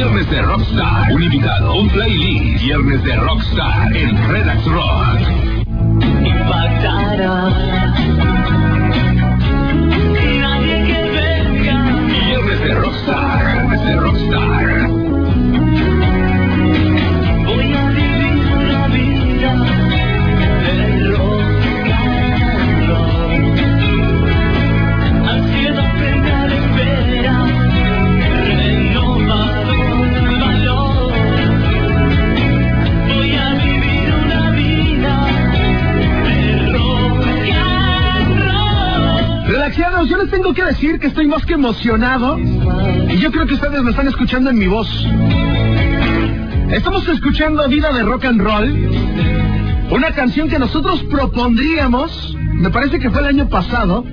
Viernes de Rockstar, un invitado, un playlist. Viernes de Rockstar en Redax Rock. Impactará. Nadie que venga. Viernes de Rockstar, Viernes de Rockstar. Tengo que decir que estoy más que emocionado y yo creo que ustedes me están escuchando en mi voz. Estamos escuchando Vida de Rock and Roll, una canción que nosotros propondríamos, me parece que fue el año pasado,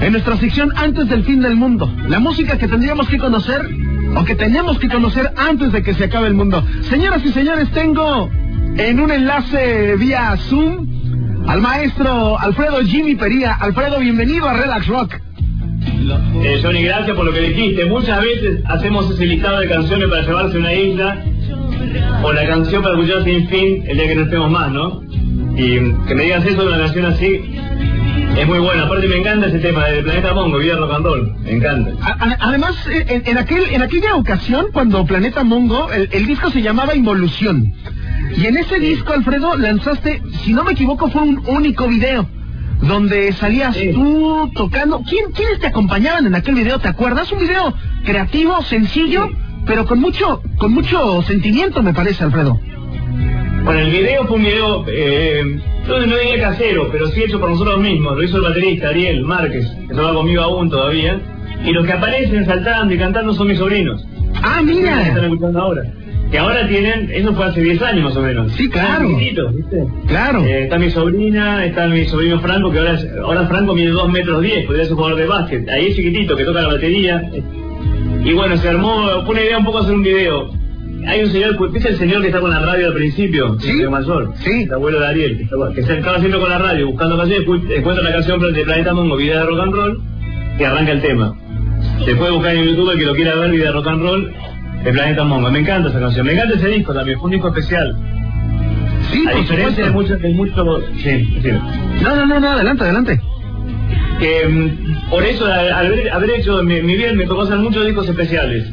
en nuestra sección Antes del Fin del Mundo. La música que tendríamos que conocer o que tenemos que conocer antes de que se acabe el mundo. Señoras y señores, tengo en un enlace vía Zoom al maestro Alfredo Jimmy Pería. Alfredo, bienvenido a Relax Rock. Eh, Johnny, gracias por lo que dijiste. Muchas veces hacemos ese listado de canciones para llevarse una isla o la canción para escuchar sin fin el día que no estemos más, ¿no? Y que me digas eso de una canción así es muy bueno. Aparte me encanta ese tema del Planeta Mongo, Vida Rock and Roll. Me encanta. Además, eh, en aquella ocasión, cuando Planeta Mongo, el, el disco se llamaba Involución. Y en ese disco, Alfredo, lanzaste, si no me equivoco, fue un único video. Donde salías Sí. tú tocando. ¿Quién, ¿Quiénes te acompañaban en aquel video? ¿Te acuerdas? Un video creativo, sencillo, Sí. pero con mucho, con mucho sentimiento, me parece, Alfredo. Bueno, el video fue un video, eh, no, no diría casero, pero sí hecho por nosotros mismos. Lo hizo el baterista Ariel Márquez, que trabaja conmigo aún todavía. Y los que aparecen saltando y cantando son mis sobrinos. Ah, que están mira. escuchando ahora. Que ahora tienen, eso fue hace 10 años más o menos. Sí, claro. Claro. Eh, está mi sobrina, está mi sobrino Franco, que ahora, es- ahora Franco mide 2 metros 10, podría ser jugador de básquet. Ahí es chiquitito, que toca la batería. Y bueno, se armó, fue una idea un poco hacer un video. Hay un señor, ¿viste el señor que está con la radio al principio? Sí. El señor mayor. Sí. El abuelo de Ariel, que estaba, que se estaba haciendo con la radio, buscando canciones, encuentra la canción de Planeta Mongo, Vida de Rock and Roll, que arranca el tema. Se puede buscar en YouTube el que lo quiera ver, Vida de Rock and Roll, de Planeta Mongo. Me encanta esa canción, me encanta ese disco también, fue un disco especial. Sí, A diferencia de muchos, de mucho, sí, sí. No, no, no, no, adelante, adelante. mm, por eso al al haber, haber hecho mi, mi bien me tocó hacer muchos discos especiales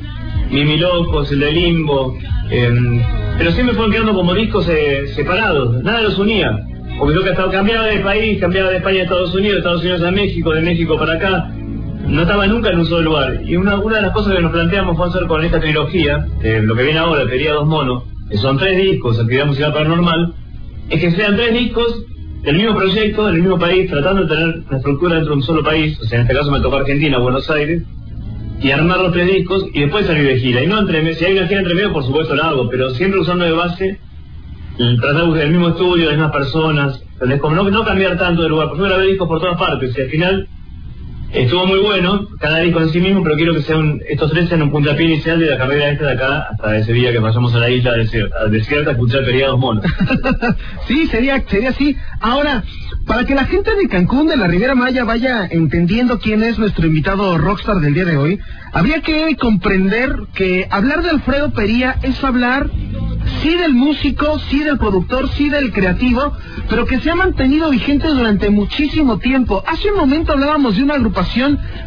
Mimi Locos, el de Limbo em, pero siempre fueron quedando como discos eh, separados nada los unía porque yo que estaba cambiaba de país cambiaba de España a Estados Unidos de Estados Unidos a México de México para acá no estaba nunca en un solo lugar. Y una, una de las cosas que nos planteamos fue hacer con esta trilogía eh, lo que viene ahora, Pería Dos Monos que son tres discos, Actividad Musical Paranormal es que sean tres discos del mismo proyecto, del mismo país, tratando de tener una estructura dentro de un solo país, o sea, en este caso me tocó Argentina, Buenos Aires, y armar los tres discos y después salir de gira. Y no entre si hay una gira entre medio, por supuesto la hago, pero siempre usando de base, tratar de buscar el mismo estudio, las mismas personas, no cambiar tanto de lugar, porque yo grabé discos por todas partes, y al final estuvo muy bueno, cada disco en sí mismo, pero quiero que sean, estos tres sean un puntapié inicial de la carrera esta de acá, hasta ese día que vayamos a la isla desierta, desierta a escuchar Periados Monos. sí, sería, sería así. Ahora, para que la gente de Cancún, de la Riviera Maya, vaya entendiendo quién es nuestro invitado rockstar del día de hoy, habría que comprender que hablar de Alfredo Pería es hablar, sí del músico, sí del productor, sí del creativo, pero que se ha mantenido vigente durante muchísimo tiempo. Hace un momento hablábamos de una agrupación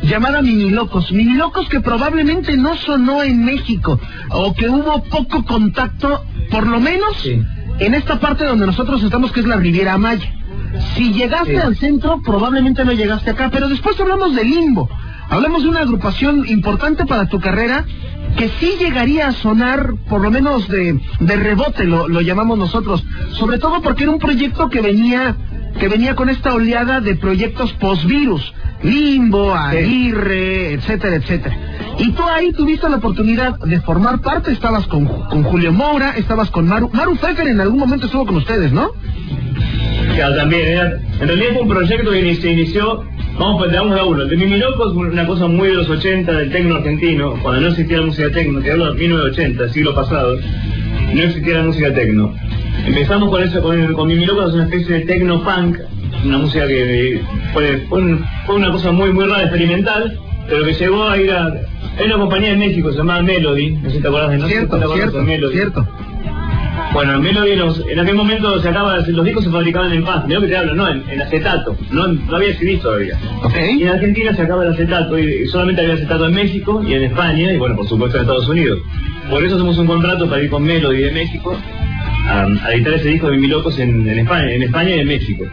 llamada Mini Locos. Mini Locos que probablemente no sonó en México, o que hubo poco contacto, por lo menos Sí. en esta parte donde nosotros estamos, que es la Riviera Maya. Si llegaste Sí. al centro, probablemente no llegaste acá, pero después hablamos de Limbo. Hablamos de una agrupación importante para tu carrera que sí llegaría a sonar, por lo menos de, de rebote, lo, lo llamamos nosotros. Sobre todo porque era un proyecto que venía, que venía con esta oleada de proyectos post-virus. Limbo, Aguirre, etcétera, etcétera. Y tú ahí tuviste la oportunidad de formar parte, estabas con, con Julio Moura, estabas con Maru. Maru Pfeffer en algún momento estuvo con ustedes, ¿no? Claro, también, era- en realidad fue un proyecto que se inició, vamos pues, de de a uno. El de Mimi Loco es una cosa muy de los 80 del tecno argentino, cuando no existía la música tecno, que hablo de 1980, siglo pasado, no existía la música tecno. Empezamos con eso, con, con Mimi Loco, es una especie de tecno punk, una música que fue, fue, un- fue una cosa muy muy rara, experimental, pero que llegó a ir a... Hay una compañía en México, se llamaba Melody, no sé si te acuerdas de no sé si te Cierto, cierto, de Melody. cierto. Bueno, en Melody los- en aquel momento se acaba, los discos se fabricaban en paz, mira que te hablo, no, en, en acetato, no, no había CD todavía. Y en Argentina se acaba el acetato, y solamente había acetato en México y en España, y bueno, por supuesto en Estados Unidos. Por eso hacemos un contrato para ir con Melody de México a, a editar ese disco de Milocos en, en España, en España y en México.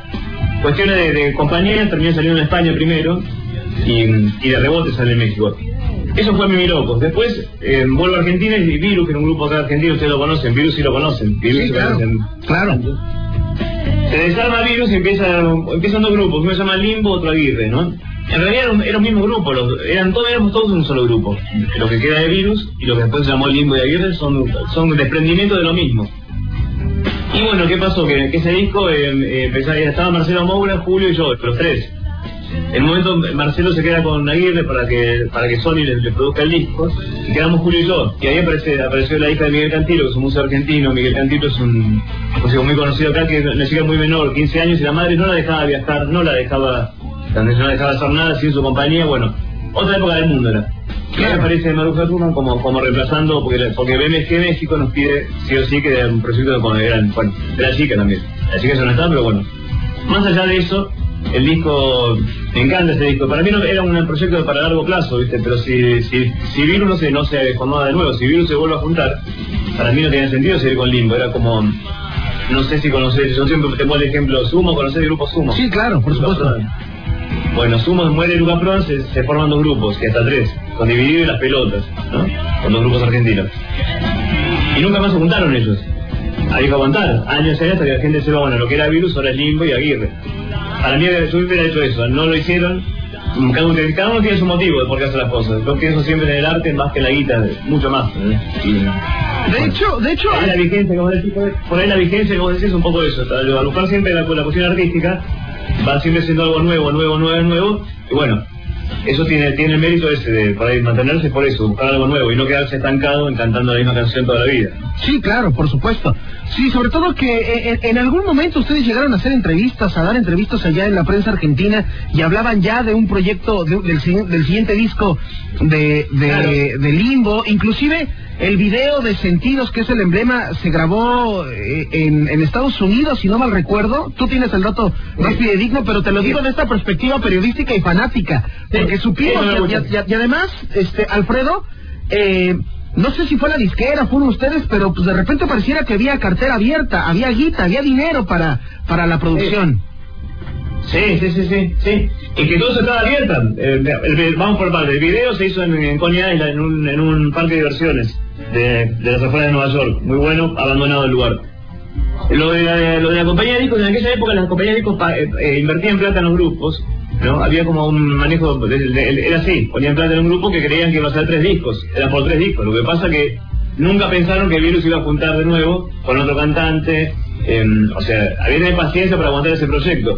Cuestiones de, de compañía, terminé saliendo en España primero y, y de rebote sale en México. Eso fue Mimi Locos. Después eh, vuelvo a Argentina y Virus, que era un grupo acá argentino, ustedes lo conocen, Virus sí lo conocen. Virus Sí, claro. conocen. Claro. Se desarma Virus y empieza, empiezan dos grupos, uno se llama Limbo, otro Aguirre, ¿no? En realidad era un, era un mismo grupo, los- eran todos, éramos todos un solo grupo. Lo que queda de Virus y lo que después se llamó Limbo y Aguirre son, son desprendimientos de lo mismo. Y bueno, ¿qué pasó? Que, que ese disco eh, eh, empezaba- estaba Marcelo Moura, Julio y yo, los tres. En un momento Marcelo se queda con Aguirre para que para que Sony le, produzca el disco y quedamos Julio y yo. Y ahí aparece, apareció la hija de Miguel Cantilo, que es un músico argentino. Miguel Cantilo es un músico muy conocido acá, que es una muy menor, 15 años, y la madre no la dejaba viajar, no la dejaba, no la dejaba hacer nada sin su compañía. Bueno, otra época del mundo era. Ahora aparece Maruja Truman como, como reemplazando, porque, porque BMG México nos pide sí o sí que era un proyecto con eran, bueno, de la chica también. La chica ya no está, pero bueno. Más allá de eso, el disco, me encanta ese disco. Para mí no, era un proyecto para largo plazo, ¿viste? Pero si, si, si Virus no se, no se formaba de nuevo, si Virus se vuelve a juntar, para mí no tenía sentido seguir con Limbo. Era como, no sé si conocés, yo siempre te pongo el ejemplo, Sumo, ¿conocés el grupo Sumo? Sí, claro, por supuesto. Bueno, Sumo muere Luca Prodan, se, se forman dos grupos, y hasta tres, con Dividido y las pelotas, ¿no? Con dos grupos argentinos. Y nunca más se juntaron ellos. Hay que aguantar, años y años hasta que la gente sepa, bueno, lo que era Virus, ahora es Limbo y Aguirre. Para mí yo hubiera hecho eso, no lo hicieron. Cada uno, cada uno tiene su motivo de por qué hace las cosas. Yo pienso siempre en el arte más que en la guita, mucho más. ¿eh? Y- De hecho, de hecho, por ahí la vigencia, como decís, por ahí- la vigencia, como decís, es un poco eso. Al buscar siempre la, la cuestión artística, va siempre siendo algo nuevo, nuevo, nuevo, nuevo. Y bueno, eso tiene, tiene el mérito ese de por ahí mantenerse por eso, buscar algo nuevo y no quedarse estancado en cantando la misma canción toda la vida. Sí, claro, por supuesto. Sí, sobre todo que eh, en, en algún momento ustedes llegaron a hacer entrevistas, a dar entrevistas allá en la prensa argentina y hablaban ya de un proyecto de- del, del siguiente disco de, de, Claro. de Limbo. Inclusive el video de Sentidos, que es el emblema, se grabó eh, en, en Estados Unidos, si no mal recuerdo. Tú tienes el dato más fidedigno, pero te lo digo de esta perspectiva periodística y fanática. Porque supimos, Sí, no, y- además, este Alfredo, eh, no sé si fue la disquera, fueron ustedes, pero pues de repente pareciera que había cartera abierta, había guita, había dinero para, para la producción. Sí, sí, sí, sí, sí. Y que todo eso estaba abierta. Eh, el- el- vamos por parte. El video se hizo en, en Coney Island, en un, en un parque de diversiones de, de las afueras de Nueva York. Muy bueno, abandonado el lugar. Lo de, la, lo de la compañía de discos, en aquella época las compañías de discos pa- eh, eh, invertían plata en los grupos, ¿no? Había como un manejo, de- era así, ponían plata en un grupo que creían que iba a ser tres discos, era por tres discos. Lo que pasa que nunca pensaron que Virus iba a juntar de nuevo con otro cantante, em, o sea, había que tener paciencia para aguantar ese proyecto.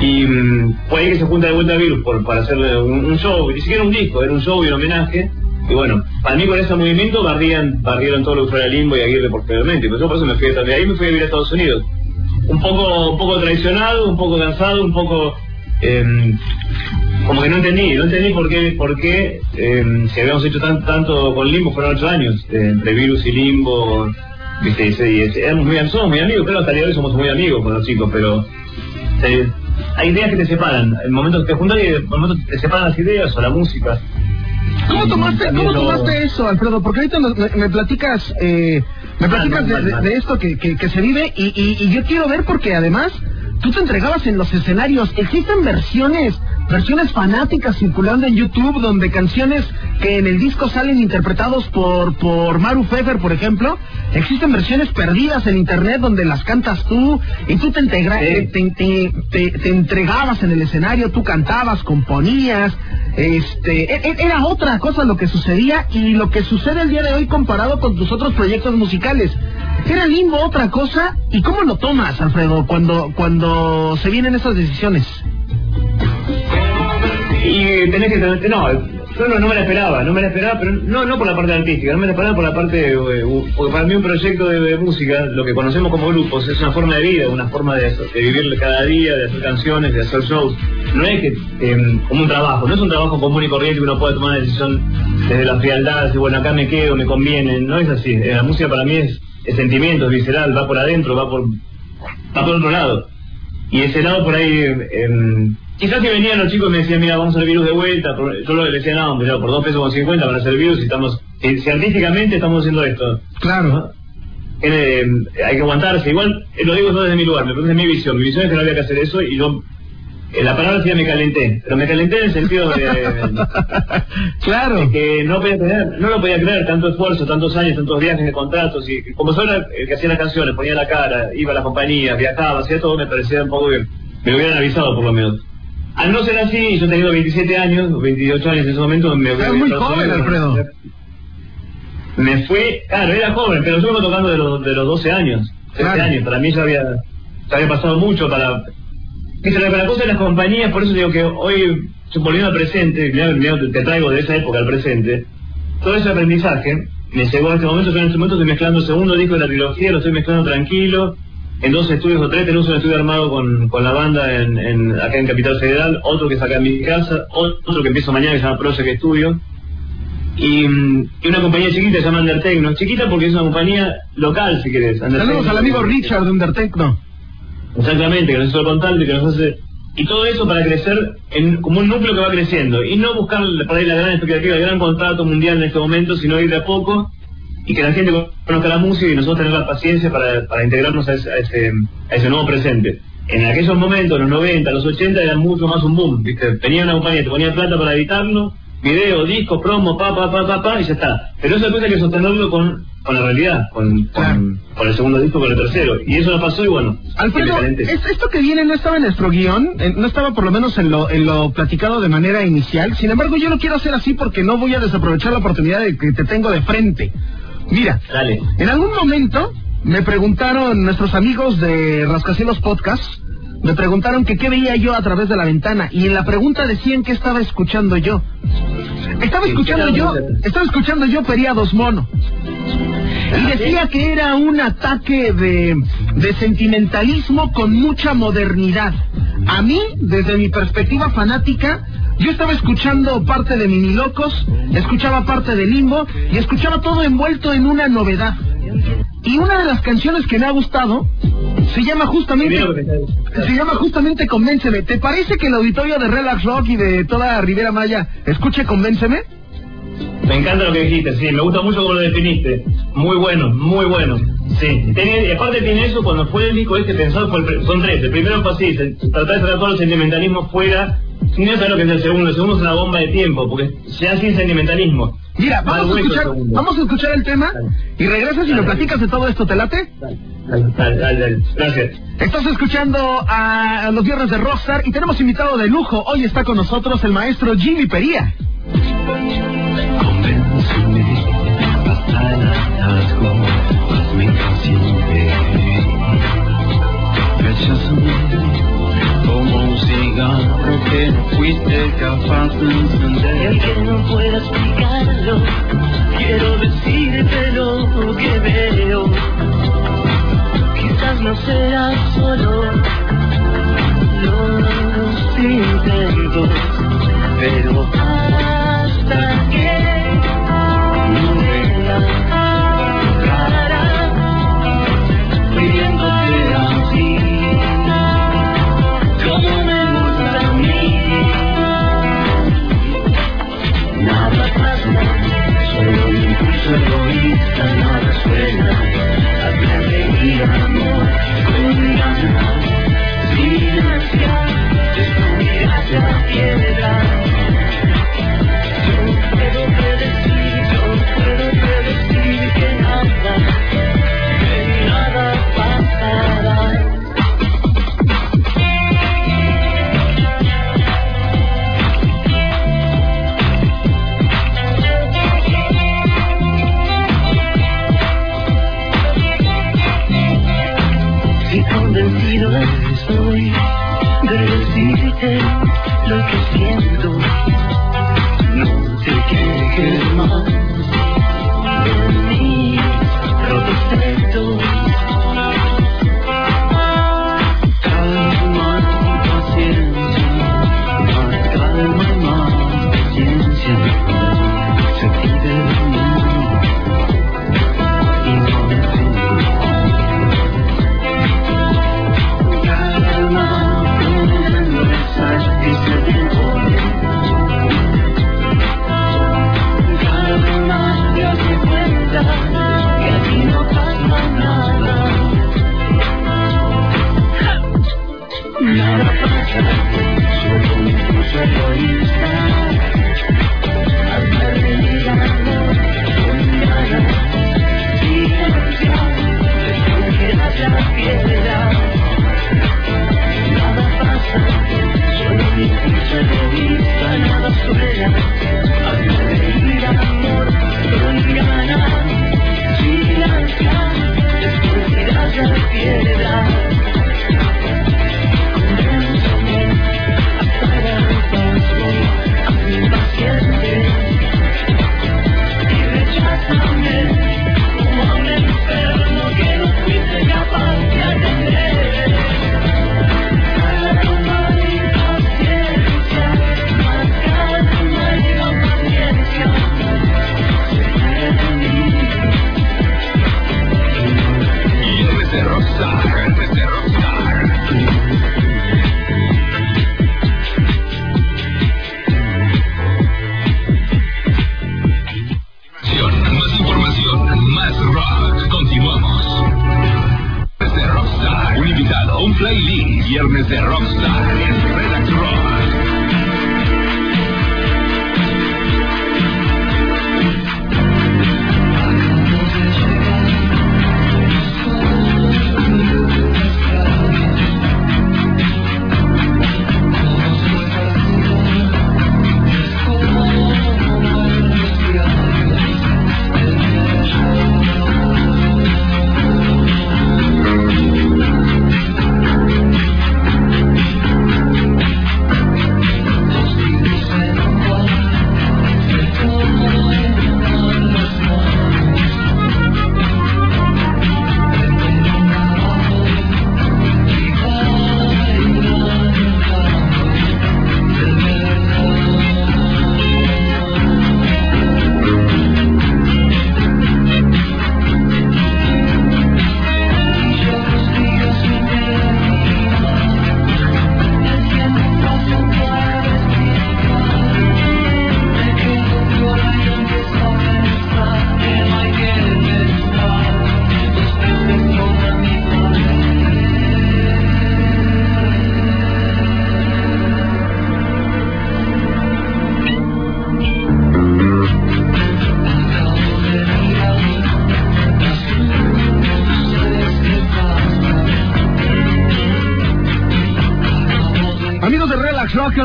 Y mm, fue ahí que se junta de vuelta Virus por, para hacerle un, un show, ni siquiera un disco, era un show y un homenaje. Y bueno, para mí con ese movimiento barrían, barrieron todo lo que fuera Limbo y Aguirre posteriormente. Pues yo por eso me fui también ahí me fui a vivir a Estados Unidos. Un poco, un poco traicionado, un poco cansado, un poco em, como que no entendí, no entendí por qué, por qué em, si habíamos hecho tan, tanto con Limbo, fueron ocho años, eh, entre Virus y Limbo, viste, y, y éramos muy, somos muy amigos, claro, hasta el día de hoy somos muy amigos con los chicos, pero hay ideas que te separan, en momentos que te juntan y en momentos te separan las ideas o la música. ¿Cómo tomaste, cómo tomaste eso, Alfredo? Porque ahorita nos- me, me platicas, eh, me platicas Mal, de, esto que, que, que se vive y, y, y yo quiero ver porque además tú te entregabas en los escenarios. Existen versiones, versiones fanáticas circulando en YouTube donde canciones que en el disco salen interpretados por, por Maru Pfeffer, por ejemplo, existen versiones perdidas en internet donde las cantas tú y tú te, integra- Sí. te, te- te- te entregabas en el escenario, tú cantabas, componías, este, e- e- era otra cosa lo que sucedía y lo que sucede el día de hoy comparado con tus otros proyectos musicales. Era limbo otra cosa y cómo lo tomas, Alfredo, cuando cuando se vienen esas decisiones. Y tenés que no, yo no, me la esperaba, no me la esperaba, pero no, no por la parte artística, no me la esperaba por la parte, eh, porque para mí un proyecto de, música, lo que conocemos como grupos, es una forma de vida, una forma de, hacer- vivir cada día, de hacer canciones, de hacer shows. No es que, eh, como un trabajo, no es un trabajo común y corriente que uno puede tomar una decisión desde la frialdad, decir, bueno, acá me quedo, me conviene, no es así. Eh, La música para mí es, es sentimiento, es visceral, va por adentro, va por, va por otro lado. Y ese lado por ahí, eh, quizás si venían los chicos y me decían, mira, vamos a hacer virus de vuelta, por- yo le decía, no, hombre, por dos pesos con 50 van a hacer virus y estamos, si, si artísticamente estamos haciendo esto. Claro. Eh, hay que aguantarse, igual, eh, lo digo yo desde mi lugar, me parece mi visión, mi visión es que no había que hacer eso y yo, eh, la palabra decía me calenté, pero me calenté en el sentido de, claro. de que no podía creer, no lo podía creer, tanto esfuerzo, tantos años, tantos viajes de contratos, y como soy la- el que hacía las canciones, ponía la cara, iba a la compañía, viajaba, hacía todo, me parecía un poco que me hubieran avisado por lo menos. Al no ser así, yo teniendo 27 años, 28 años en ese momento, me Eras muy joven, Alfredo. Me fue, claro, era joven, pero yo vengo tocando de los, de los 12 años, 13 Claro. años, para mí ya había, ya había pasado mucho para... La, la cosa de las compañías, por eso digo que hoy, volviendo al presente, te, traigo de esa época al presente, todo ese aprendizaje me llegó a este momento, yo en este momento estoy mezclando el segundo disco de la trilogía, lo estoy mezclando tranquilo, en dos estudios o tres, tenemos un estudio armado con, con la banda en, en- acá en Capital Federal, otro que es acá en mi casa, otro que empiezo mañana que se llama Project Studio, y, y una compañía chiquita que se llama Undertechno, chiquita porque es una compañía local si querés. Saludos al amigo Richard de Undertecno. Exactamente, que nos hizo y que nos hace... Y todo eso para crecer en, como un núcleo que va creciendo. Y no buscar por ahí la gran expectativa, el gran contrato mundial en este momento, sino ir de a poco y que la gente conozca la música y nosotros tener la paciencia para, para integrarnos a ese, a, ese, a ese nuevo presente. En aquellos momentos, los 90, los 80, era mucho más un boom. ¿viste? Venía una compañía, te ponía plata para editarlo, video, disco, promo, pa, pa, pa, pa, pa, y ya está. Pero eso después hay que sostenerlo con, con la realidad, con, con, con el segundo disco, con el tercero. Y eso no pasó y bueno. Alfredo, es- esto que viene no estaba en nuestro guion, eh, no estaba por lo menos en lo, en lo platicado de manera inicial. Sin embargo, yo lo quiero hacer así porque no voy a desaprovechar la oportunidad de que te tengo de frente. Mira, Dale. en algún momento me preguntaron nuestros amigos de Rascacielos Podcast, me preguntaron que qué veía yo a través de la ventana y en la pregunta decían que estaba escuchando yo. Estaba escuchando ¿qué yo, estaba escuchando yo Periados Mono. Y decía que era un ataque de, de sentimentalismo con mucha modernidad. A mí, desde mi perspectiva fanática, yo estaba escuchando parte de Minilocos, escuchaba parte de Limbo y escuchaba todo envuelto en una novedad. Y una de las canciones que me ha gustado se llama justamente se llama justamente Convénceme. ¿Te parece que el auditorio de Relax Rock y de toda Rivera Maya escuche Convénceme? Me encanta lo que dijiste, sí, me gusta mucho cómo lo definiste. Muy bueno, muy bueno. Sí, y aparte tiene eso, cuando fue el disco este pensado, fue el son tres. El primero fue así, se- tratar de sacar todo el sentimentalismo fuera, sin saber lo que es el segundo. El segundo es una bomba de tiempo, porque se hace sin sentimentalismo. Mira, vamos a escuchar, vamos a escuchar el tema y regresas y Dale. platicas de todo esto, ¿te late? Dale, dale, dale, dale, dale. Gracias. Estás escuchando a los viernes de Rockstar y tenemos invitado de lujo. Hoy está con nosotros el maestro Jimmy Pería. Convénceme, basta el hartazgo, hazme impaciente. Recházame como un cigarro que fuiste capaz de Y encender. aunque no pueda explicarlo, quiero decirte lo que veo. Quizás no sea solo los intentos, pero Station. Rockstar. Viernes de Rockstar.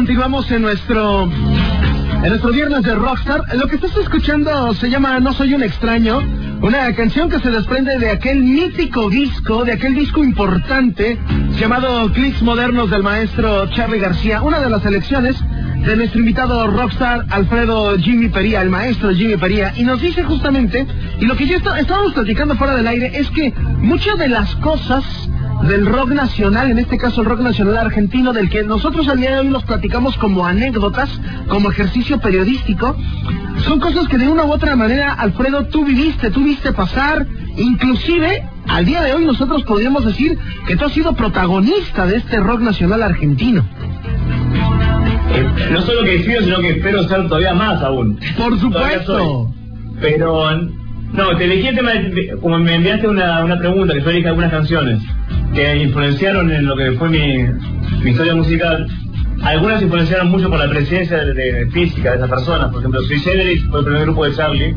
Continuamos en nuestro en nuestro viernes de Rockstar. Lo que estás escuchando se llama No soy un extraño, una canción que se desprende de aquel mítico disco, de aquel disco importante llamado Clics Modernos del maestro Charlie García, una de las selecciones de nuestro invitado rockstar Alfredo Jimmy Pería, el maestro Jimmy Pería, y nos dice justamente, y lo que ya está- estábamos platicando fuera del aire, es que muchas de las cosas del rock nacional, en este caso el rock nacional argentino, del que nosotros al día de hoy nos platicamos como anécdotas, como ejercicio periodístico, son cosas que de una u otra manera, Alfredo, tú viviste, tú viste pasar, inclusive al día de hoy nosotros podríamos decir que tú has sido protagonista de este rock nacional argentino. Eh, No solo que he sido, sino que espero ser todavía más aún. Por supuesto. Pero, no, te elegí el tema, de- como me enviaste una, una pregunta, que yo elegí algunas canciones que influenciaron en lo que fue mi, mi historia musical. Algunas influenciaron mucho por la presencia de, de física de esas personas. Por ejemplo, Sui Generis fue el primer grupo de Charlie,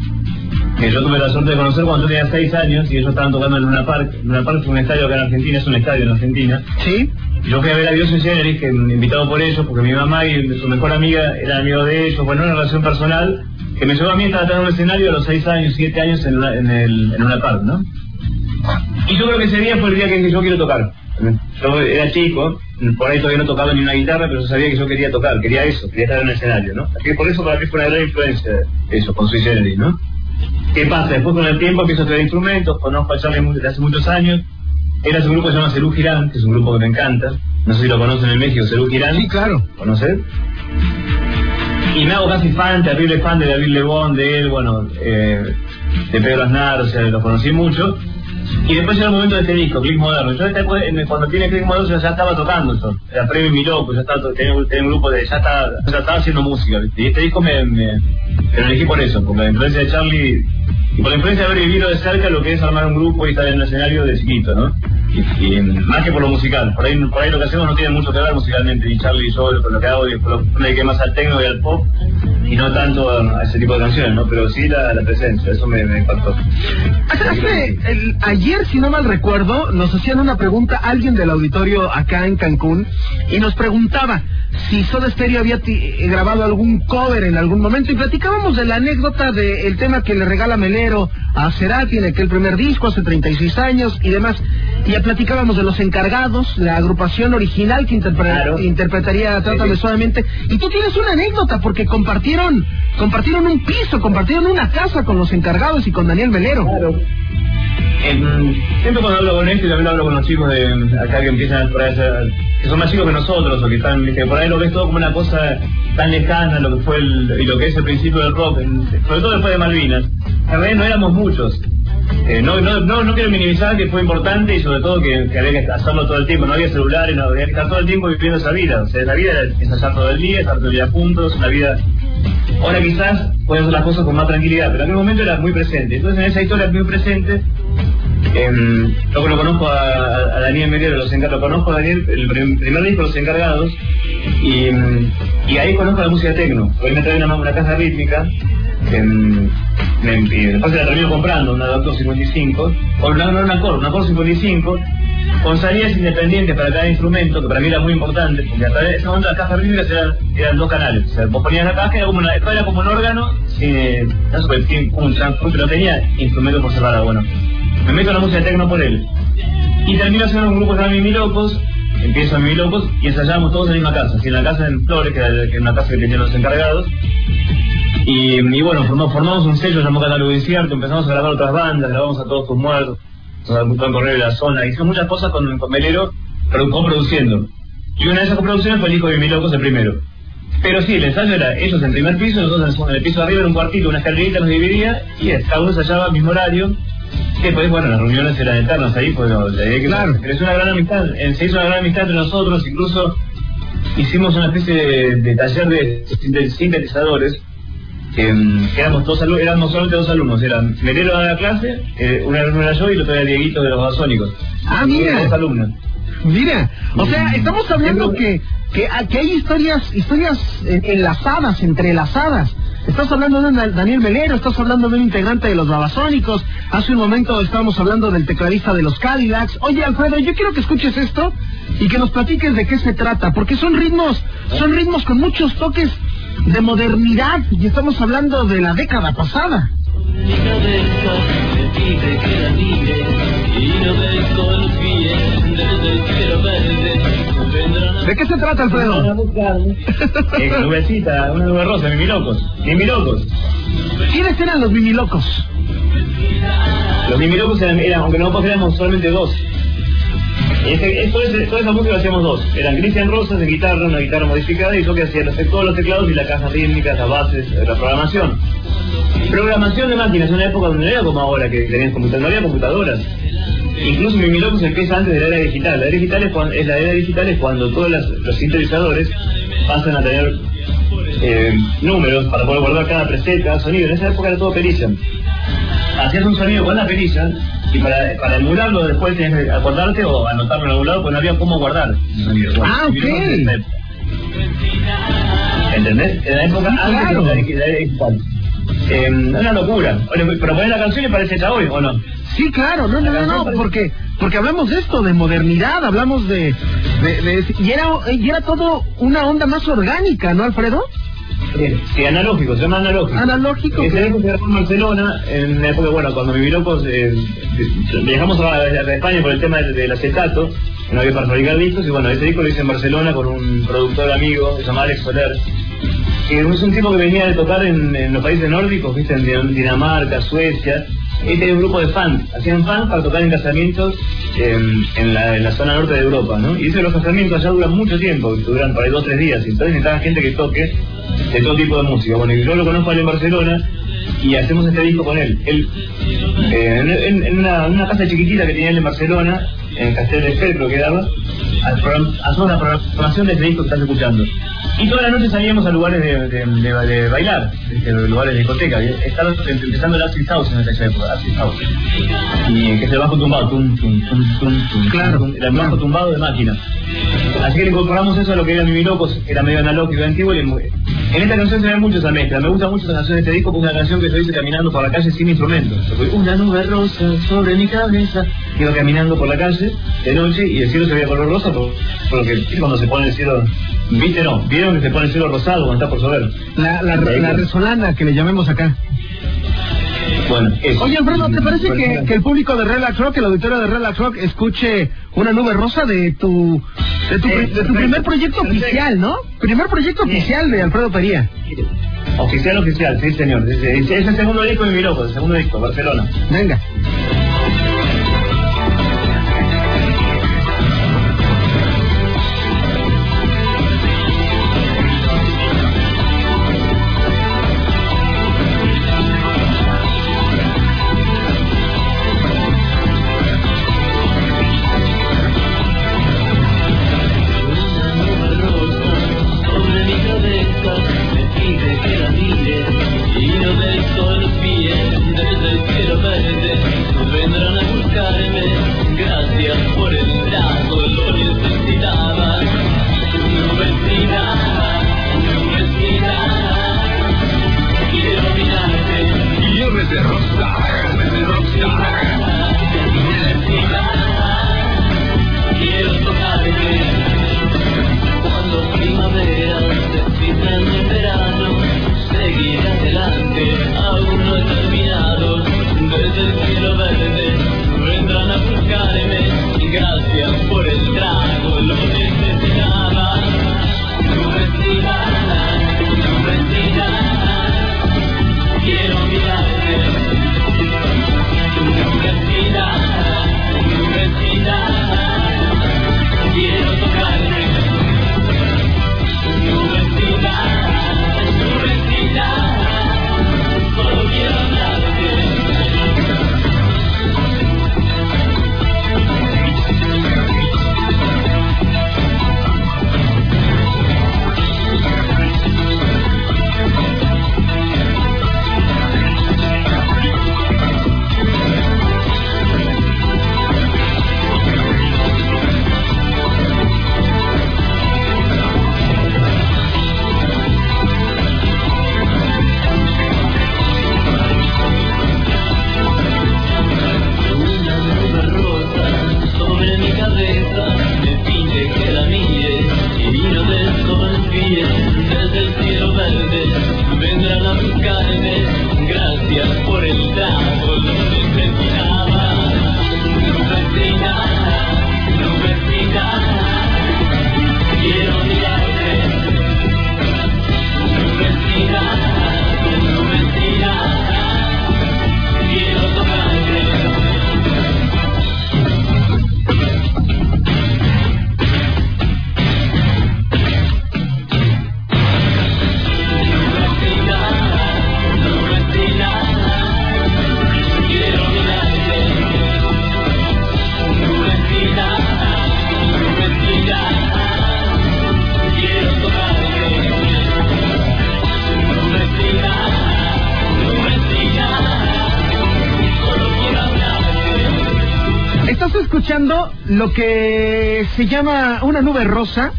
que yo tuve la suerte de conocer cuando yo tenía 6 años y ellos estaban tocando en Luna Park. Luna Park es un estadio acá en Argentina, es un estadio en Argentina. ¿Sí? Yo fui a ver a Dios Generis, que invitado por ellos, porque mi mamá y su mejor amiga eran amigos de ellos, bueno, una relación personal, que me llevó a mí a estar de un escenario a los 6 años, 7 años en, una- en, el, en una parte, ¿no? Y yo creo que ese día fue el día que dije, yo quiero tocar. Yo era chico, por ahí todavía no tocaba ni una guitarra, pero yo sabía que yo quería tocar, quería eso, quería estar en un escenario, ¿no? Así que por eso para mí fue una gran influencia eso, con Sui Generis, ¿no? ¿Qué pasa? Después con el tiempo empiezo a traer instrumentos, conozco a Charlie desde hace muchos años. Él hace un grupo que se llama Cerú Girán, que es un grupo que me encanta. No sé si lo conocen en México, Cerú Girán. Sí, claro. ¿Conocer? Y me hago casi fan, terrible fan de David Lebón, de él, bueno, eh, de Pedro Aznar, o sea, los conocí mucho. Y después llega el momento de este disco, Click Moderno. Yo cuando tiene Click Moderno ya estaba tocando yo. Era Premio Mi Loco, ya estaba, tenía, tenía un grupo de, ya estaba, ya estaba haciendo música. Y este disco me, me, lo elegí por eso, por la influencia de Charlie y por la influencia de haber vivido de cerca lo que es armar un grupo y estar en el escenario de chiquito, ¿no? más que por lo musical. Por ahí, por ahí lo que hacemos no tiene mucho que ver musicalmente, ni Charlie y yo, con lo que hago, y por lo me dediqué más al techno y al pop, y no tanto a, a ese tipo de canciones, ¿no? Pero sí la, la presencia, eso me, me impactó. Hace- hace- el- ayer, si no mal recuerdo, nos hacían una pregunta alguien del auditorio acá en Cancún y nos preguntaba si Soda Stereo había eh, grabado algún cover en algún momento y platicábamos de la anécdota del tema que le regala Melero a Cerati en aquel primer disco hace 36 años y demás. Y ya platicábamos de los encargados, la agrupación original que interpre- Claro. interpretaría Trátame Sí. Suavemente. Y tú tienes una anécdota porque compartieron compartieron un piso, compartieron una casa con los encargados y con Daniel Melero. Claro. Em, siempre cuando hablo con esto y también hablo con los chicos de acá que empiezan por ahí, que son más chicos que nosotros o que están, que por ahí lo ves todo como una cosa tan lejana lo que fue el, y lo que es el principio del rock, sobre todo después de Malvinas. En realidad no éramos muchos. Eh, no, no, no, no quiero minimizar que fue importante y sobre todo que, que había que hacerlo todo el tiempo, no había celulares, no había que estar todo el tiempo viviendo esa vida. O sea, la vida era ensayar todo el día, estar todo el día juntos, una vida Ahora quizás pueden hacer las cosas con más tranquilidad, pero en aquel momento era muy presente. Entonces en esa historia muy presente, em, yo lo conozco a, Daniel Melero, los encargados, conozco a Daniel, el prim- primer disco Los Encargados, y, em, y ahí conozco la música tecno. Hoy me trae una, una caja rítmica, me- y después se la termino comprando, una Doctor 55, o no, no una Core, una Core 55, con salidas independientes para cada instrumento, que para mí era muy importante, porque hasta ese momento las cajas rítmicas eran, eran dos canales. O sea, vos ponías la caja, era como, una, era como un órgano, sin, no sé, un pero tenía instrumentos por separado. Bueno, me meto en la música tecno por él. Y termino haciendo un grupo que se llama Locos, empiezo a Mimi Locos y ensayamos todos en la misma casa, así en la casa en Flores, que era una casa que tenían los encargados. Y, y bueno, formamos, formamos un sello llamado Catálogo Incierto, empezamos a grabar otras bandas, grabamos a todos tus muertos, nos han correr de la zona, hicimos muchas cosas con, con Melero, pero coproduciendo. Y una de esas coproducciones fue el hijo de Mimi Locos, el primero. Pero sí, el ensayo era ellos en primer piso, nosotros en el. En piso de arriba era un cuartito, una escalerita nos dividía, y cada uno ensayaba al mismo horario. Y después, bueno, las reuniones eran eternas ahí, pues no, que Claro. creció una gran amistad, se hizo una gran amistad entre nosotros, incluso hicimos una especie de, de taller de, de sintetizadores, mm, que éramos dos alumnos, éramos solamente dos alumnos, eran Melero de la clase, eh, una alumno era yo y el otro era Dieguito de los Basónicos. Ah, mira. Dos alumnos. Mira, o sea, estamos hablando que, que, que hay historias, historias eh, enlazadas, entrelazadas. Estás hablando de un Daniel Melero, estás hablando de un integrante de los Babasónicos. Hace un momento estábamos hablando del tecladista de los Cadillacs. Oye, Alfredo, yo quiero que escuches esto y que nos platiques de qué se trata, porque son ritmos, son ritmos con muchos toques de modernidad y estamos hablando de la década pasada. No ¿De qué se trata, Alfredo? Eh, nubecita, una nube rosa, Mimi Locos. Mimi Locos. ¿Quiénes eran los Mimilocos? Los Mimi Locos eran, eran, aunque nosotros éramos solamente dos. Ese, eso, ese- toda esa música hacíamos dos. Eran Cristian Rosas de guitarra, una guitarra modificada, y yo que hacía los, todos los teclados y la caja rítmica, las bases, la programación. Programación de máquinas, en una época donde no era como ahora, que tenían computadoras, no había computadoras. Incluso Mimi Locos empieza antes de la era digital. La era digital es, cuando, es la era digital es cuando todos las- los sintetizadores pasan a tener eh, números para poder guardar cada preset, cada sonido. En esa época era todo perilla. Hacías un sonido con la perilla y para, para emularlo después tenías que acordarte o anotarlo en algún lado porque no había cómo guardar. Ah, ok. época. ¿Entendés? En la época Sí, antes claro. de la. Eh, una locura. Oye, Pero poner la canción y parece hecha hoy, ¿o no? Sí, claro, no, no, no, no, porque porque hablamos de esto, de modernidad, hablamos de, de, de- y era y era todo una onda más orgánica, ¿no, Alfredo? Sí, sí, analógico, se llama analógico. Analógico, Ese disco se grabó en Barcelona, en la época, bueno, cuando viví locos, eh, viajamos a, a España por el tema del, del acetato, no había para fabricar discos, y bueno, ese disco lo hice en Barcelona con un productor amigo, que se llama Alex Soler, que es un tipo que venía de tocar en, en los países nórdicos, viste, en Din- Dinamarca, Suecia, este es un grupo de fans, hacían fans para tocar en casamientos en, la, zona norte de Europa, ¿no? Y eso los casamientos allá duran mucho tiempo, duran por ahí dos tres días, entonces necesitaban gente que toque de todo tipo de música. Bueno, yo lo conozco a él en Barcelona y hacemos este disco con él. Él, eh, en, en- en una, una casa chiquitita que tenía él en Barcelona, en Castel de creo que daba, programa- hacemos la programación de ese disco que estás escuchando. Y toda la noche salíamos a lugares de, de, de- de bailar, este, lugares de discoteca. Estaba empezando el Acid House en esa época, Acid House. Y que es el bajo tumbado, tum, tum, tum, tum, tum, Claro, el bajo tumbado de máquina. Así que le incorporamos eso a lo que era Mimi Locos, era medio analógico y antiguo. y en esta canción se ve mucho esa mezcla. Me gusta mucho esa canción de este disco porque es una canción que se dice caminando por la calle sin instrumentos. Una nube rosa sobre mi cabeza. Iba caminando por la calle de noche y el cielo se veía color rosa por, por lo que ¿viste cuando se pone el cielo. ¿Viste? No, vieron que se pone el cielo rosado cuando está por llover. La, la, la resolana que le llamemos acá. Bueno, eso. Oye, Alfredo, ¿te parece que, el público de Relax Rock, el auditorio de Relax Rock, escuche una nube rosa de tu de tu, de tu primer proyecto oficial, ¿no? Primer proyecto oficial de Alfredo Pería. Oficial, oficial, sí señor. Es, es- es el segundo disco de Mimi Locos, el segundo disco, Barcelona. Venga. Lo que se llama una nube rosa.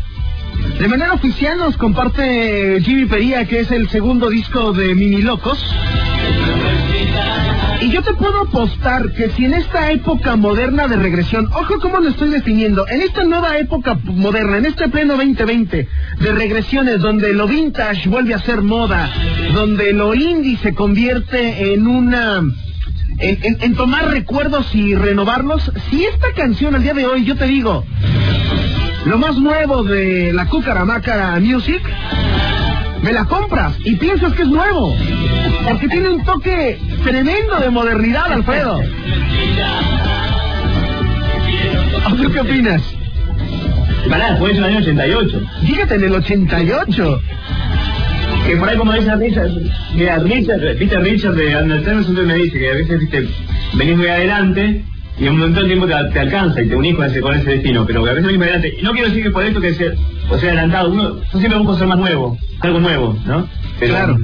De manera oficial nos comparte Jimmy Pería, que es el segundo disco de Mini Locos. Y yo te puedo apostar que si en esta época moderna de regresión, ojo cómo lo estoy definiendo, en esta nueva época moderna, en este pleno 2020 de regresiones donde lo vintage vuelve a ser moda, donde lo indie se convierte en una... En, en- en tomar recuerdos y renovarlos, si esta canción al día de hoy, yo te digo, lo más nuevo de la Cucaramaca Music, me la compras y piensas que es nuevo. Porque tiene un toque tremendo de modernidad, Alfredo. ¿O tú qué opinas? Pará, fue en el año 88. Fíjate, en el 88. Que por ahí como dice Richard, mira, Richard, viste Richard de Undertale siempre me dice que a veces, viste, venís muy adelante y en un montón de tiempo te, alcanza y te unís con ese, con ese destino, pero a veces no adelante. Y no quiero decir que por esto que sea, o sea adelantado, uno, yo siempre busco ser más nuevo, algo nuevo, ¿no? Claro.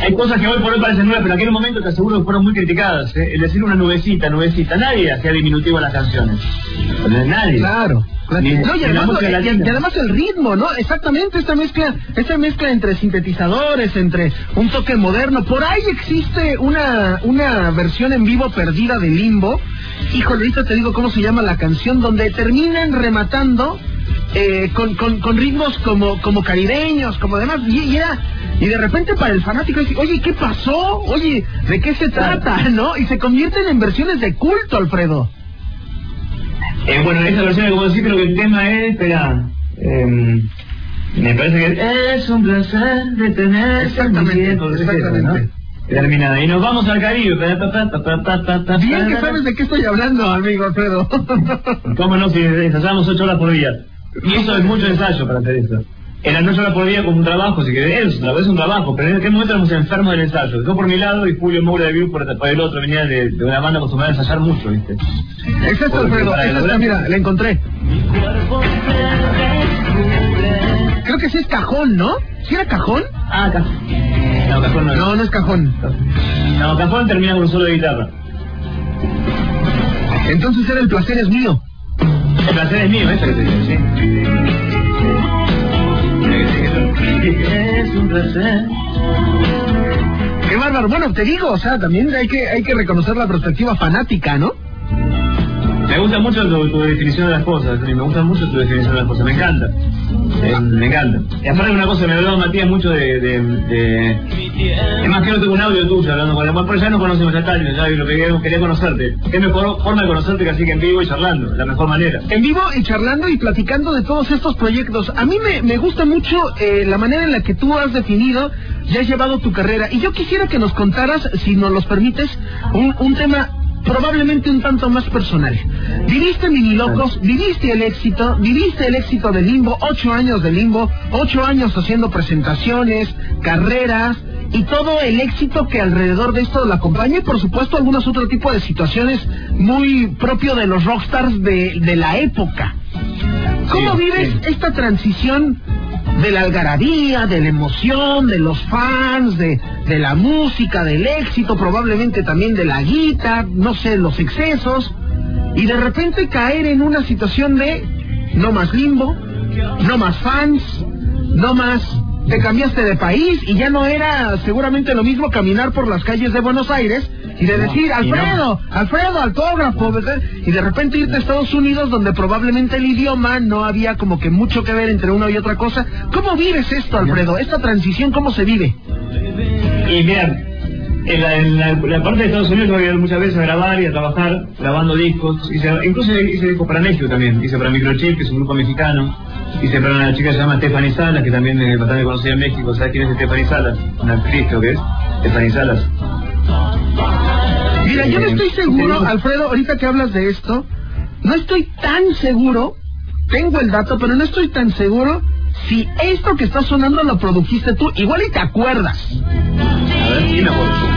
Hay cosas que hoy por hoy parecen nuevas, pero en aquel momento te aseguro que fueron muy criticadas. ¿eh? El decir una nubecita, nubecita, nadie hacía diminutivo en las canciones. Nadie. Claro. Ni- No, además, y además el ritmo, ¿no? Exactamente, esta mezcla, esta mezcla entre sintetizadores, entre un toque moderno. Por ahí existe una, una versión en vivo perdida de Limbo. Híjole, ahorita te digo cómo se llama la canción, donde terminan rematando eh, con, con, con ritmos como, como caribeños, como demás. Y, y era- y de repente para el fanático dice, oye, ¿qué pasó? Oye, ¿de qué se trata? ¿No? Y se convierten en versiones de culto, Alfredo. Eh, bueno, esa versión como decís, pero que el tema es, espera, eh, me parece que es un placer de tener Exactamente, exactamente. Terminada. Y nos vamos al Caribe. Bien que sabes de qué estoy hablando, amigo Alfredo. ¿Cómo no? Si ensayamos ocho horas por día. Y eso es mucho ensayo para hacer eso. Eran ocho horas por día como un trabajo, si querés, es, es un trabajo, pero en aquel momento éramos enfermos del ensayo. Yo por mi lado y Julio Moura de View por, el otro, venía de, de una banda acostumbrada a ensayar mucho, ¿viste? Exacto, Alfredo. Exacto, mira, la encontré. Creo que sí es cajón, ¿no? ¿Sí era cajón? Ah, Cajón. No, Cajón no. No, no es cajón. No, Cajón termina con un solo de guitarra. Entonces era el placer es mío. El placer es mío, eso que te digo, sí. Es un placer. Qué bárbaro. Bueno, te digo, o sea, también hay que, hay que reconocer la perspectiva fanática, ¿no? Me gusta mucho tu, tu definición de las cosas, me gusta mucho tu definición de las cosas, me encanta. Eh, me encanta. Y aparte una cosa, me hablaba Matías mucho de... de, de-. Es más que no tengo un audio tuyo hablando con él, pero ya nos conocemos ya tal, ya lo que quería, conocerte. Qué mejor forma de conocerte que así que en vivo y charlando, la mejor manera. En vivo y charlando y platicando de todos estos proyectos. A mí me, me gusta mucho eh, la manera en la que tú has definido y has llevado tu carrera. Y yo quisiera que nos contaras, si nos los permites, un, un tema probablemente un tanto más personal. Viviste Mini Locos, viviste el éxito, viviste el éxito de Limbo, ocho años de Limbo, ocho años haciendo presentaciones, carreras y todo el éxito que alrededor de esto lo acompaña y por supuesto algunos otro tipo de situaciones muy propio de los rockstars de, de la época. ¿Cómo Sí, vives sí. esta transición de la algarabía, de la emoción, de los fans, de, de la música, del éxito, probablemente también de la guita, no sé, los excesos, y de repente caer en una situación de no más limbo, no más fans, no más te cambiaste de país y ya no era seguramente lo mismo caminar por las calles de Buenos Aires y de No, decir, no. Alfredo, Alfredo, autógrafo, ¿verdad? Y de repente irte a Estados Unidos donde probablemente el idioma no había como que mucho que ver entre una y otra cosa. ¿Cómo vives esto, Alfredo? Esta transición, ¿cómo se vive? Y mira, en la, en la- la parte de Estados Unidos yo había ido muchas veces a grabar y a trabajar, grabando discos. Hice, incluso hice discos para México también. Hice para Microchip, que es un grupo mexicano. Hice para una chica que se llama Stephanie Salas, que también es bastante conocida en México. ¿Sabes quién es Stephanie Salas? Una actriz, creo que es. Stephanie Salas. Mira, yo no Eh, estoy seguro, Alfredo, ahorita que hablas de esto, no estoy tan seguro, tengo el dato, pero no estoy tan seguro si esto que está sonando lo produjiste tú, igual y te acuerdas. A ver, me acuerdo.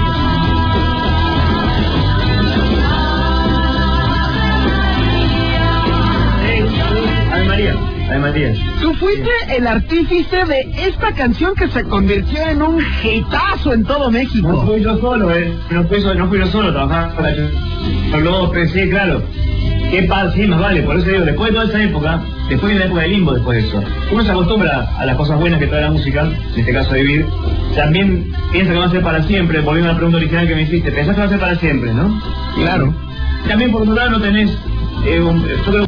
Tú fuiste el artífice de esta canción que se convirtió en un hitazo en todo No México. fui yo solo, eh. No fui, so- no fui yo solo trabajando para yo López, sí, claro. ¿Qué pasa? Sí, más vale. Por eso digo, después de toda esa época, después de la época de limbo, después de eso, uno se acostumbra a las cosas buenas que trae la música, en este caso vivir. También piensa que va a ser para siempre, volviendo a la pregunta original que me hiciste. Pensás que va a ser para siempre, ¿no? Claro. También por otro lado no tenés, eh, un- yo creo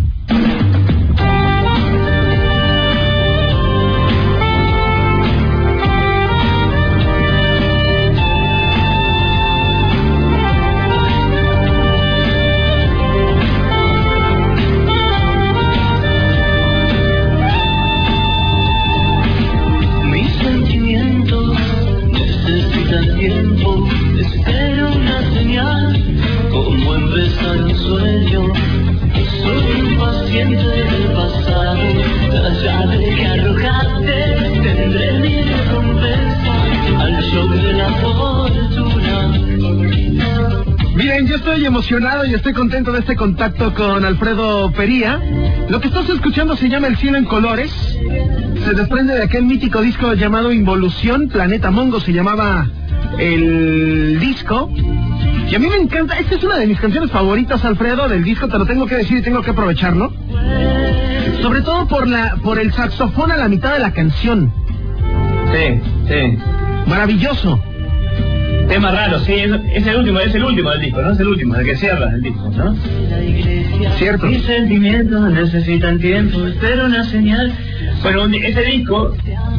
emocionado y estoy contento de este contacto con Alfredo Pería. Lo que estás escuchando se llama El cielo en colores. Se desprende de aquel mítico disco llamado Involución, Planeta Mongo se llamaba el disco. Y a mí me encanta, esta es una de mis canciones favoritas, Alfredo, del disco, te lo tengo que decir y tengo que aprovecharlo. Sobre todo por la por el saxofón a la mitad de la canción. Sí, sí. Maravilloso. Tema raro, sí, es, es el último, es el último del disco, ¿no? Es el último, el que cierra el disco, ¿no? Cierto. Mis sentimientos necesitan tiempo, espero una señal. Bueno, un- ese disco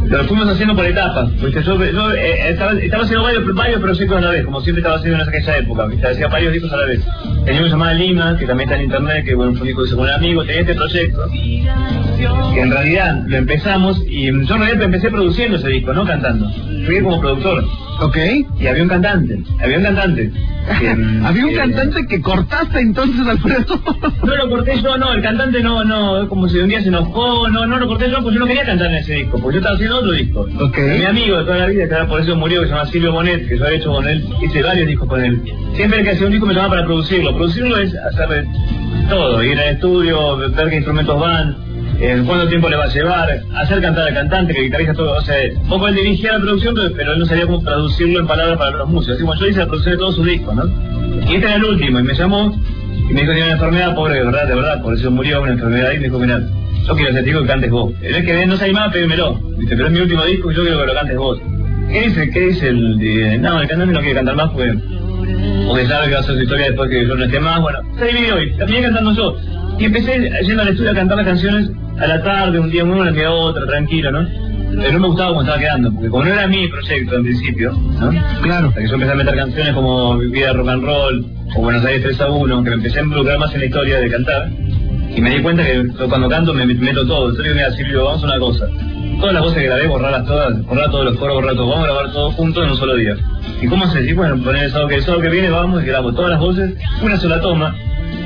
lo fuimos haciendo por etapas, porque yo, yo, eh, estaba, estaba haciendo varios, varios proyectos a la vez, como siempre estaba haciendo en aquella época, hacía varios discos a la vez. Tenía uno llamado Lima, que también está en internet, que bueno, fue un disco que hice con un amigo, tenía este proyecto, que en realidad lo empezamos, y yo en realidad empecé produciendo ese disco, no cantando. Fui como productor, Ok. y había un cantante, había un cantante. que, Había un que- cantante que cortaste entonces, Alfredo. no lo corté yo, no, el cantante no, no, como si un día se enojó, no, no lo corté yo, porque yo no quería cantar en ese disco, porque yo estaba haciendo otro disco. Ok. Mi amigo de toda la vida, que ahora por eso murió, que se llama Silvio Bonet, que yo he hecho con él, hice varios discos con él. Siempre que hacía un disco me llamaba para producirlo. Producirlo es hacer todo, ir al estudio, ver qué instrumentos van, eh, cuánto tiempo le va a llevar, hacer cantar al cantante, que guitarrista todo, o sea, poco él dirigía la producción, pero, él no sabía cómo traducirlo en palabras para los músicos. Así como yo hice la producción de todos sus discos, ¿no? Y este era el último, y me llamó, y me dijo que tenía una enfermedad, pobre, de verdad, de verdad, por eso murió una enfermedad, y me dijo, mira, yo quiero ese disco que cantes vos. Él es que no se animaba, pedímelo, ¿viste? pero es mi último disco y yo quiero que lo cantes vos. ¿Qué dice? ¿Qué dice el de... No, el cantante no quiere cantar más porque... Porque sabe que va a hacer su historia después que yo no esté más, bueno, se dividió y terminé cantando yo. Y empecé yendo al estudio a cantar las canciones a la tarde, un día una, un día otra, tranquilo, ¿no? Pero no me gustaba cómo estaba quedando, porque como no era mi proyecto en principio, ¿no? Claro. Hasta que yo empecé a meter canciones como Vida Rock and Roll o Buenos Aires 3 a 1, que me empecé a involucrar más en la historia de cantar. Y me di cuenta que yo cuando canto me meto todo. Entonces me iba a decir, Silvio, vamos a una cosa. Todas las voces que grabé, borrarlas todas, borrar todos los coros, borrar todo. Vamos a grabar todo juntos en un solo día. ¿Y cómo haces? Y bueno, poner el sábado que el sábado que viene vamos y grabo todas las voces, una sola toma.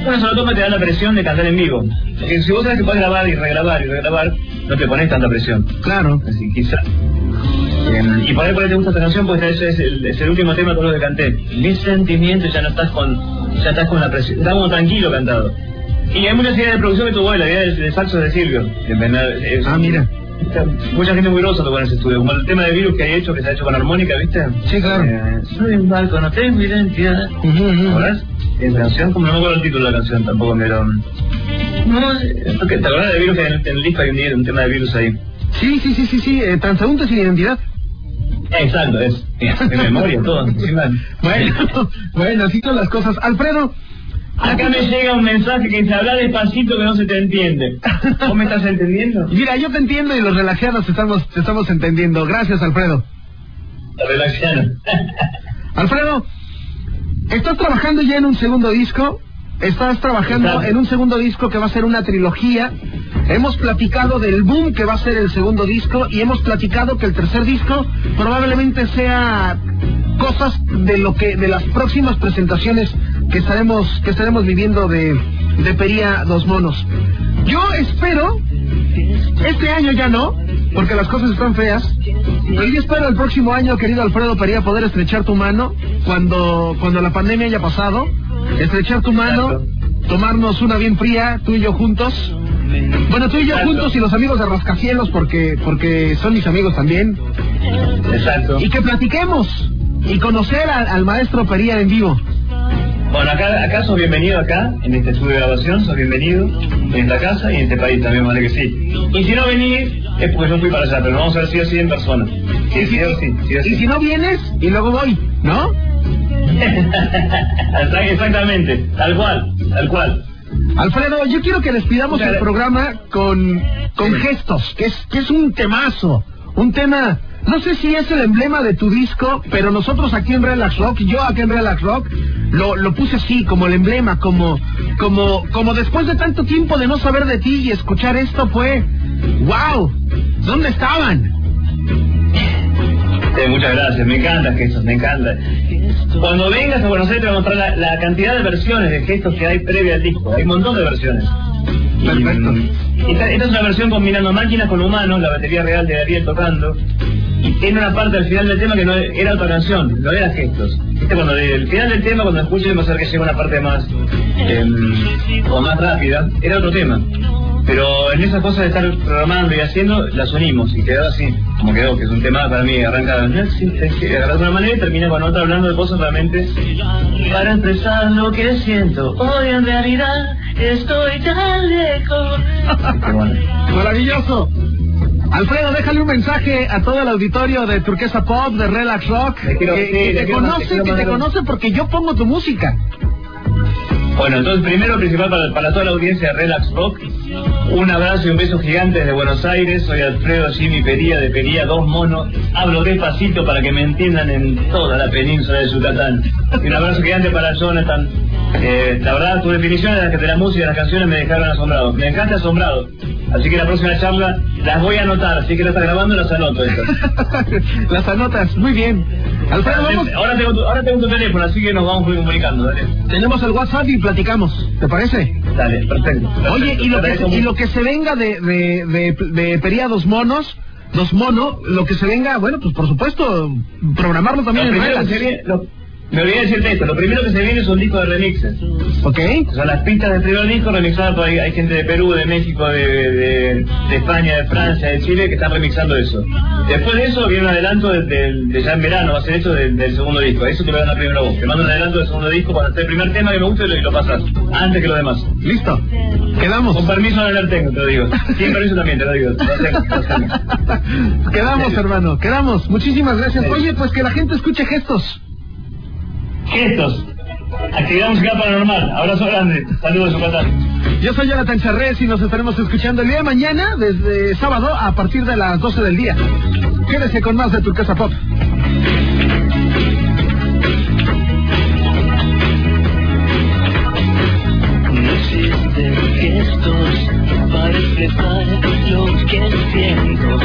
Una sola toma te da la presión de cantar en vivo. Porque si vos sabes que puedes grabar y regrabar y regrabar, no te pones tanta presión. Claro. Así, quizá. Em, y por ahí por ahí te gusta esta canción, pues ese es el, es el último tema con lo que canté. Mis sentimientos, ya no estás con, ya estás con la presión, estás como tranquilo cantado. Y hay muchas ideas de producción que tuvo la idea del, del saxo de Silvio. es- Ah, mira. Mucha gente muy grosa tocó en ese estudio, como el tema de virus que hay hecho, que se ha hecho con armónica, ¿viste? Sí, claro. Eh, soy un barco, no tengo identidad. Ujú. ¿Acordás? En canción, como no me acuerdo el título de la canción tampoco, pero... No, es porque, ¿te acordás de virus que en, el- en el disco hay un, un tema de virus ahí? Sí, sí, sí, sí, sí. eh, transeúnte sin identidad. Exacto, es. De memoria, todo. encima. Bueno, bueno, así son las cosas. Alfredo, Acá me llega un mensaje que dice, habla despacito que no se te entiende. ¿Vos me estás entendiendo? mira, yo te entiendo y los relajados te estamos, te estamos entendiendo. Gracias, Alfredo. Relaxiano. Alfredo, ¿estás trabajando ya en un segundo disco? Estás trabajando Exacto. en un segundo disco que va a ser una trilogía. Hemos platicado del boom que va a ser el segundo disco y hemos platicado que el tercer disco probablemente sea cosas de lo que de las próximas presentaciones que estaremos que estaremos viviendo de de Pería Dos Monos. Yo espero este año ya no, porque las cosas están feas. Pero yo espero el próximo año, querido Alfredo Pería, poder estrechar tu mano cuando, cuando la pandemia haya pasado. Estrechar tu mano, tomarnos una bien fría, tú y yo juntos. Bueno, tú y yo Exacto. juntos y los amigos de Rascacielos, porque, porque son mis amigos también. Exacto. Y que platiquemos y conocer al, al maestro Pería en vivo. Bueno, acá, acá sos bienvenido acá, en este estudio de grabación, sos bienvenido en esta casa y en este país también, vale que sí. Y si no venís, es porque yo fui para allá, pero vamos a ver sí o sí en persona. Sí, sí sí, sí o Y sí. si no vienes, y luego voy, ¿no? Exact- Exactamente, tal cual, tal cual. Alfredo, yo quiero que despidamos Dale. el programa con, con gestos, que es, que es un temazo, un tema, no sé si es el emblema de tu disco, pero nosotros aquí en Relax Rock, yo aquí en Relax Rock, lo, lo puse así, como el emblema, como, como, como después de tanto tiempo de no saber de ti y escuchar esto fue, wow, ¿dónde estaban? Muchas gracias, me encantan gestos, me encanta. Cuando vengas a Buenos Aires te voy a mostrar la, la cantidad de versiones de gestos que hay previa al disco. Hay un montón de versiones. Perfecto. Esta, esta es una versión combinando máquinas con humanos, la batería real de Ariel tocando. Y tiene una parte al final del tema que no era otra canción, no era gestos. Este cuando el final del tema, cuando escuchen, va a ser que llega una parte más em, o más rápida, era otro tema. Pero en esas cosas de estar programando y haciendo, las unimos y quedó así, como quedó, que es un tema para mí, arranca, de una manera y termina con otra hablando de cosas realmente para expresar lo que siento. Hoy en realidad estoy tan lejos. Maravilloso. Alfredo, déjale un mensaje a todo el auditorio de Turquesa Pop, de Relax Rock, quiero- que, sí, que le te conoce, que te conoce porque yo pongo tu música. Bueno, entonces primero principal para, para toda la audiencia de Relax Rock, un abrazo y un beso gigante desde Buenos Aires, soy Alfredo Jimmy Pería de Pería Dos Monos, hablo despacito para que me entiendan en toda la península de Yucatán. Y un abrazo gigante para Jonathan. Eh, la verdad, tu definición de la, de la música y de las canciones me dejaron asombrado. Me encanta asombrado. Así que la próxima charla las voy a anotar, así que la está grabando las anoto. Las anotas, muy bien. Alfredo, vamos, Ahora tengo, tu, ahora tengo tu teléfono, así que nos vamos comunicando, dale. tenemos el WhatsApp y platicamos, ¿te parece? Dale, perfecto. Oye, y lo, que se, y lo que se venga de, de, de, de Pería Dos Monos, Dos Mono, lo que se venga, bueno, pues por supuesto, programarlo también Lo en primero Relax. que se viene- lo- me olvidé decirte esto, lo primero que se viene es un disco de remixes. ¿Ok? Son las pistas del primer disco remixadas por ahí, hay gente de Perú, de México, de, de- de España, de Francia, de Chile que están remixando eso. Después de eso viene un adelanto de, de- ya en verano, va a ser eso del, segundo disco. Eso te lo voy a dar primero vos. Te mando un adelanto del segundo disco cuando esté el primer tema que me guste y lo pasas, antes que lo demás. Listo. Quedamos. Con permiso no lo tengo, te lo digo. Sin permiso también, te lo digo. Lo tengo, lo tengo. Quedamos, hermano, quedamos. Muchísimas gracias. Oye, pues que la gente escuche gestos. Gestos. Actividad musical paranormal. Abrazo grande. Saludos, Yucatán. Yo soy Jonathan Charrés y nos estaremos escuchando el día de mañana, desde sábado, a partir de las 12 del día. Quédese con más de tu casa pop. No existen gestos para expresar lo que siento.